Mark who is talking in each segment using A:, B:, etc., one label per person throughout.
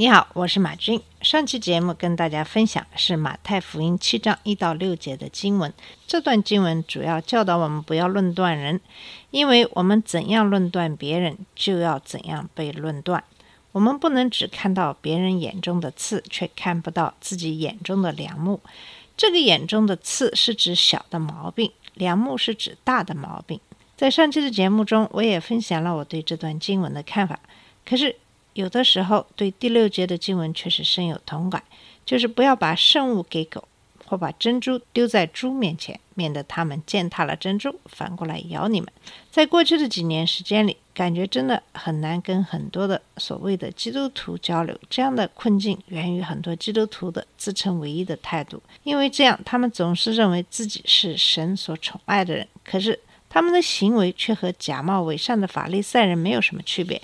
A: 你好，我是马军。上期节目跟大家分享是马太福音七章一到六节的经文。这段经文主要教导我们不要论断人，因为我们怎样论断别人，就要怎样被论断。我们不能只看到别人眼中的刺，却看不到自己眼中的梁木。这个眼中的刺是指小的毛病，梁木是指大的毛病。在上期的节目中，我也分享了我对这段经文的看法。可是有的时候对第六节的经文却是深有同感，就是不要把圣物给狗，或把珍珠丢在猪面前，免得它们践踏了珍珠，反过来咬你们。在过去的几年时间里，感觉真的很难跟很多的所谓的基督徒交流。这样的困境源于很多基督徒的自称唯一的态度，因为这样他们总是认为自己是神所宠爱的人，可是他们的行为却和假冒伪善的法利赛人没有什么区别。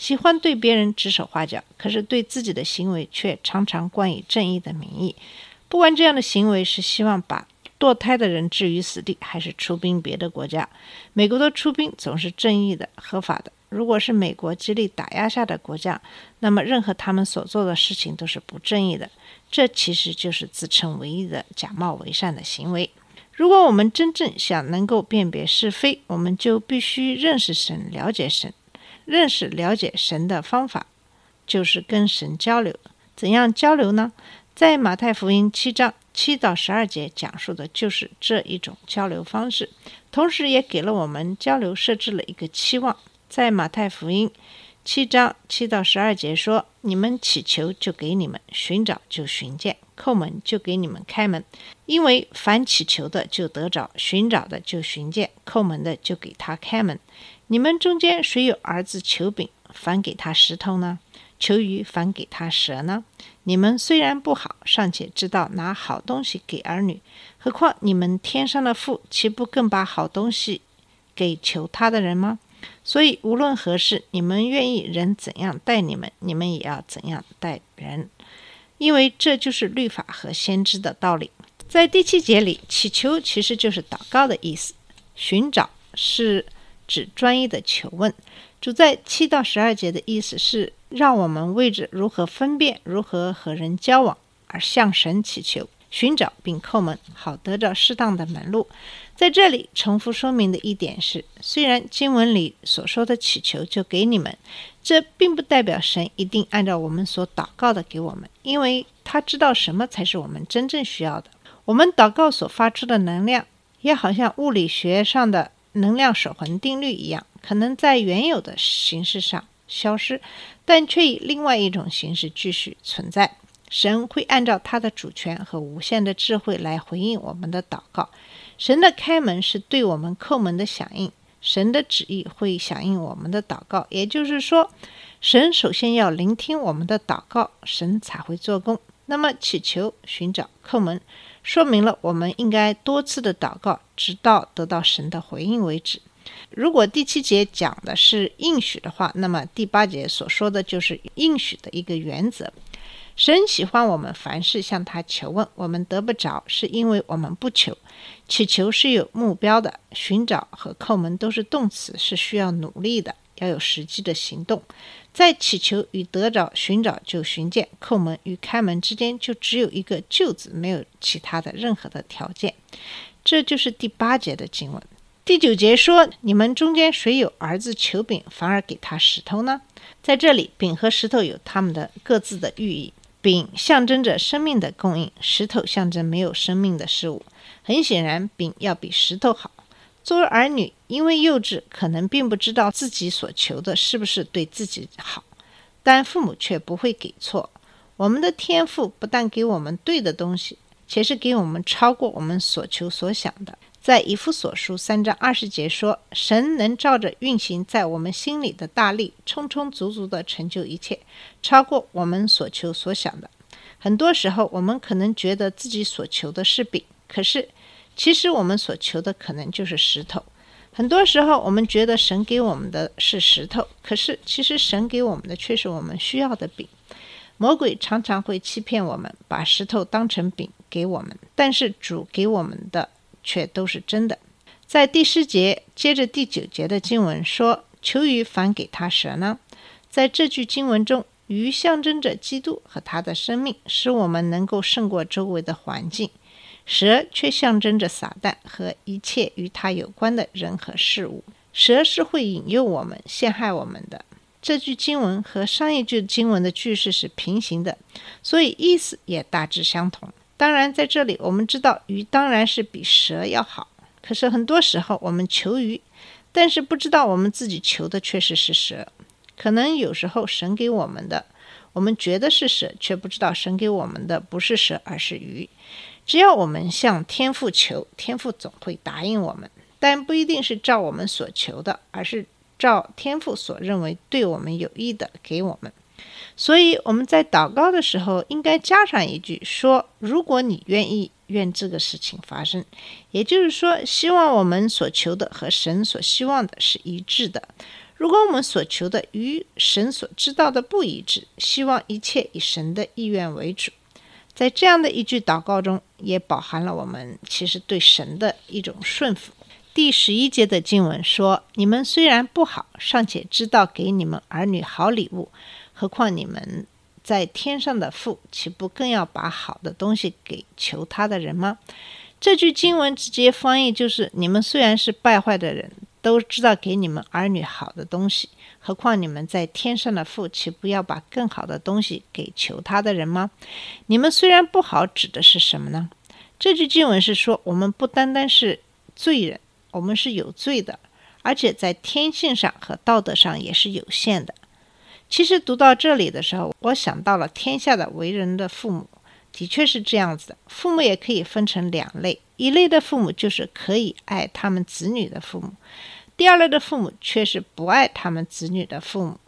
A: 喜欢对别人指手画脚，可是对自己的行为却常常冠以正义的名义。不管这样的行为是希望把堕胎的人置于死地，还是出兵别的国家，美国的出兵总是正义的、合法的。如果是美国极力打压下的国家，那么任何他们所做的事情都是不正义的。这其实就是自称唯一的假冒伪善的行为。如果我们真正想能够辨别是非，我们就必须认识神、了解神。认识、了解神的方法，就是跟神交流。怎样交流呢？在马太福音七章七到十二节讲述的就是这一种交流方式，同时也给了我们交流设置了一个期望。在马太福音七章七到十二节说：“你们祈求，就给你们；寻找，就寻见；叩门，就给你们开门。因为凡祈求的，就得着；寻找的，就寻见；叩门的，就给他开门。”你们中间谁有儿子求饼，反给他石头呢？求鱼，反给他蛇呢？你们虽然不好，尚且知道拿好东西给儿女，何况你们天上的父，岂不更把好东西给求他的人吗？所以无论何事，你们愿意人怎样待你们，你们也要怎样待人，因为这就是律法和先知的道理。在第七节里，祈求其实就是祷告的意思，寻找是。指专一的求问，主在七到十二节的意思是让我们为着如何分辨、如何和人交往而向神祈求、寻找并叩门，好得着适当的门路。在这里重复说明的一点是，虽然经文里所说的祈求就给你们，这并不代表神一定按照我们所祷告的给我们，因为他知道什么才是我们真正需要的。我们祷告所发出的能量，也好像物理学上的。能量守恒定律一样，可能在原有的形式上消失，但却以另外一种形式继续存在。神会按照他的主权和无限的智慧来回应我们的祷告。神的开门是对我们叩门的响应，神的旨意会响应我们的祷告。也就是说，神首先要聆听我们的祷告，神才会做工。那么，祈求、寻找、叩门。说明了我们应该多次的祷告，直到得到神的回应为止。如果第七节讲的是应许的话，那么第八节所说的就是应许的一个原则。神喜欢我们凡事向他求问，我们得不着，是因为我们不求。祈求是有目标的，寻找和叩门都是动词，是需要努力的，要有实际的行动。在祈求与得着、寻找就寻见、叩门与开门之间，就只有一个“就”字，没有其他的任何的条件。这就是第八节的经文。第九节说：“你们中间谁有儿子求饼，反而给他石头呢？”在这里，饼和石头有他们的各自的寓意。饼象征着生命的供应，石头象征没有生命的事物。很显然，饼要比石头好。作为儿女，因为幼稚，可能并不知道自己所求的是不是对自己好，但父母却不会给错。我们的天赋不但给我们对的东西，且是给我们超过我们所求所想的。在以弗所书三章二十节说：“神能照着运行在我们心里的大力，充充足足地成就一切，超过我们所求所想的。”很多时候，我们可能觉得自己所求的是饼，可是其实我们所求的可能就是石头。很多时候，我们觉得神给我们的是石头，可是其实神给我们的却是我们需要的饼。魔鬼常常会欺骗我们，把石头当成饼给我们，但是主给我们的却都是真的。在第十节接着第九节的经文说：“求鱼反给他蛇呢？”在这句经文中，鱼象征着基督和他的生命，使我们能够胜过周围的环境。蛇却象征着撒旦和一切与他有关的人和事物。蛇是会引诱我们、陷害我们的。这句经文和上一句经文的句式是平行的，所以意思也大致相同。当然，在这里我们知道鱼当然是比蛇要好。可是很多时候我们求鱼，但是不知道我们自己求的确实是蛇。可能有时候神给我们的，我们觉得是蛇，却不知道神给我们的不是蛇，而是鱼。只要我们向天父求，天父总会答应我们，但不一定是照我们所求的，而是照天父所认为对我们有益的给我们。所以我们在祷告的时候，应该加上一句说：“如果你愿意，愿这个事情发生。”也就是说，希望我们所求的和神所希望的是一致的。如果我们所求的与神所知道的不一致，希望一切以神的意愿为主。在这样的一句祷告中，也饱含了我们其实对神的一种顺服。第十一节的经文说：“你们虽然不好，尚且知道给你们儿女好礼物，何况你们在天上的父，岂不更要把好的东西给求他的人吗？”这句经文直接翻译就是：“你们虽然是败坏的人。”都知道给你们儿女好的东西，何况你们在天上的父，岂不要把更好的东西给求他的人吗？你们虽然不好，指的是什么呢？这句经文是说，我们不单单是罪人，我们是有罪的，而且在天性上和道德上也是有限的。其实读到这里的时候，我想到了天下的为人的父母，的确是这样子的。父母也可以分成两类。一类的父母就是可以爱他们子女的父母，第二类的父母却是不爱他们子女的父母。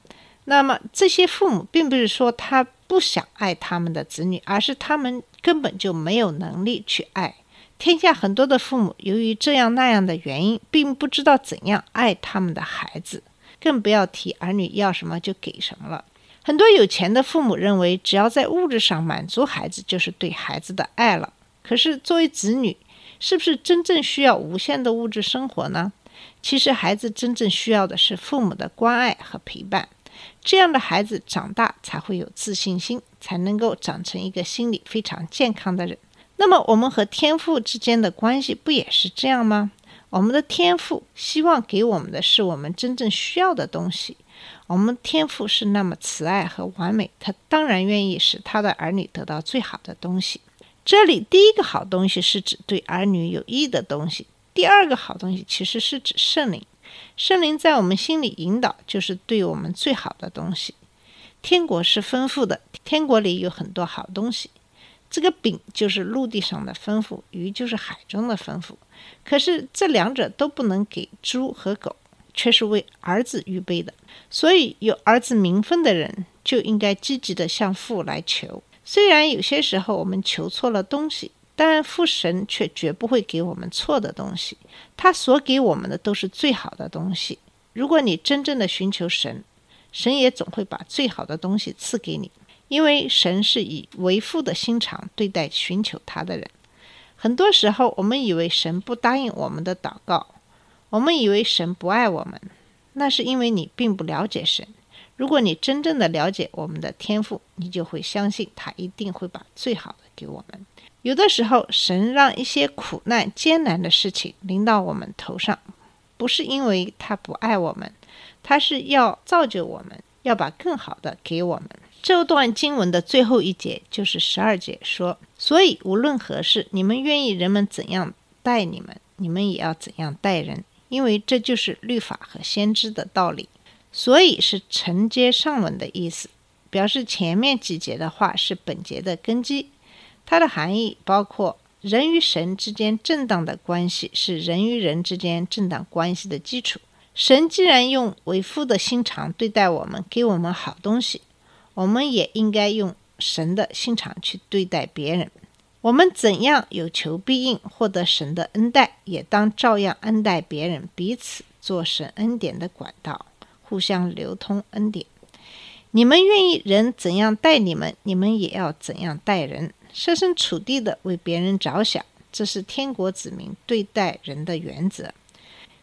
A: 那么这些父母并不是说他不想爱他们的子女，而是他们根本就没有能力去爱。天下很多的父母由于这样那样的原因，并不知道怎样爱他们的孩子，更不要提儿女要什么就给什么了。很多有钱的父母认为，只要在物质上满足孩子，就是对孩子的爱了。可是作为子女，是不是真正需要无限的物质生活呢？其实，孩子真正需要的是父母的关爱和陪伴。这样的孩子长大才会有自信心，才能够长成一个心理非常健康的人。那么，我们和天赋之间的关系不也是这样吗？我们的天赋希望给我们的是我们真正需要的东西。我们天赋是那么慈爱和完美，他当然愿意使他的儿女得到最好的东西。这里第一个好东西是指对儿女有益的东西，第二个好东西其实是指圣灵。圣灵在我们心里引导，就是对我们最好的东西。天国是丰富的，天国里有很多好东西。这个饼就是陆地上的丰富，鱼就是海中的丰富。可是这两者都不能给猪和狗，却是为儿子预备的。所以有儿子名分的人就应该积极的向父来求。虽然有些时候我们求错了东西，但父神却绝不会给我们错的东西。他所给我们的都是最好的东西。如果你真正的寻求神，神也总会把最好的东西赐给你，因为神是以为父的心肠对待寻求他的人。很多时候，我们以为神不答应我们的祷告，我们以为神不爱我们，那是因为你并不了解神。如果你真正的了解我们的天赋，你就会相信他一定会把最好的给我们。有的时候，神让一些苦难、艰难的事情临到我们头上，不是因为他不爱我们，他是要造就我们，要把更好的给我们。这段经文的最后一节就是十二节，说：“所以无论何事，你们愿意人们怎样待你们，你们也要怎样待人，因为这就是律法和先知的道理。”所以是承接上文的意思，表示前面几节的话是本节的根基。它的含义包括人与神之间正当的关系是人与人之间正当关系的基础。神既然用为父的心肠对待我们，给我们好东西，我们也应该用神的心肠去对待别人。我们怎样有求必应，获得神的恩待，也当照样恩待别人，彼此做神恩典的管道，互相流通恩典。你们愿意人怎样待你们，你们也要怎样待人，设身处地的为别人着想，这是天国子民对待人的原则。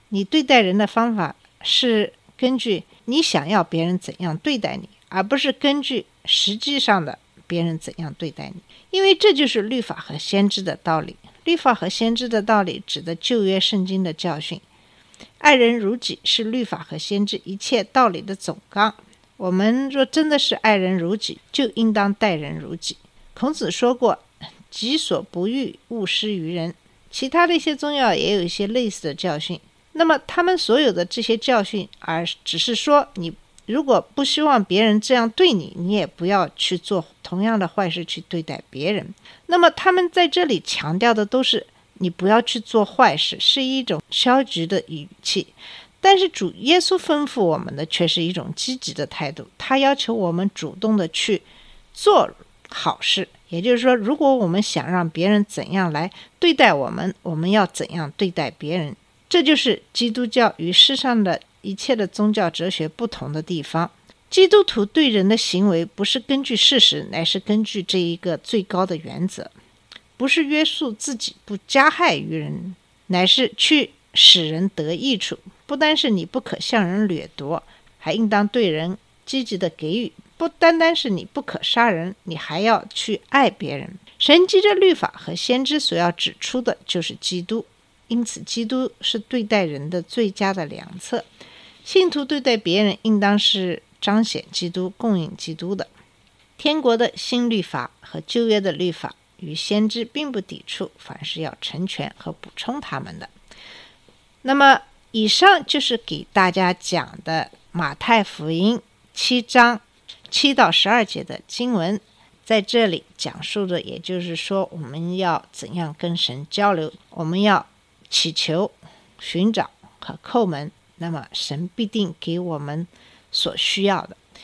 A: 你对待人的方法是根据你想要别人怎样对待你，而不是根据实际上的别人怎样对待你。因为这就是律法和先知的道理。律法和先知的道理指的旧约圣经的教训。爱人如己是律法和先知一切道理的总纲。我们若真的是爱人如己，就应当待人如己。孔子说过：“己所不欲，勿施于人。”其他的一些宗教也有一些类似的教训。那么他们所有的这些教训，而只是说你。如果不希望别人这样对你，你也不要去做同样的坏事去对待别人。那么他们在这里强调的都是你不要去做坏事，是一种消极的语气。但是主耶稣吩咐我们的却是一种积极的态度，他要求我们主动的去做好事。也就是说，如果我们想让别人怎样来对待我们，我们要怎样对待别人。这就是基督教与世上的。一切的宗教哲学不同的地方，基督徒对人的行为不是根据事实，乃是根据这一个最高的原则，不是约束自己不加害于人，乃是去使人得益处。不单是你不可向人掠夺，还应当对人积极的给予。不单单是你不可杀人，你还要去爱别人。神迹的律法和先知所要指出的就是基督，因此基督是对待人的最佳的良策。信徒对待别人，应当是彰显基督、供应基督的。天国的新律法和旧约的律法与先知并不抵触，反是要成全和补充他们的。那么，以上就是给大家讲的马太福音七章七到十二节的经文，在这里讲述的，也就是说，我们要怎样跟神交流，我们要祈求、寻找和叩门。那么神必定给我们所需要的。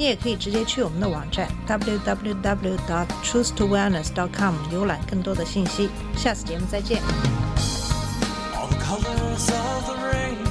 A: 你也可以直接去我们的网站 www.truthtowellness.com 浏览更多的信息。下次节目再见。All the colors of the rain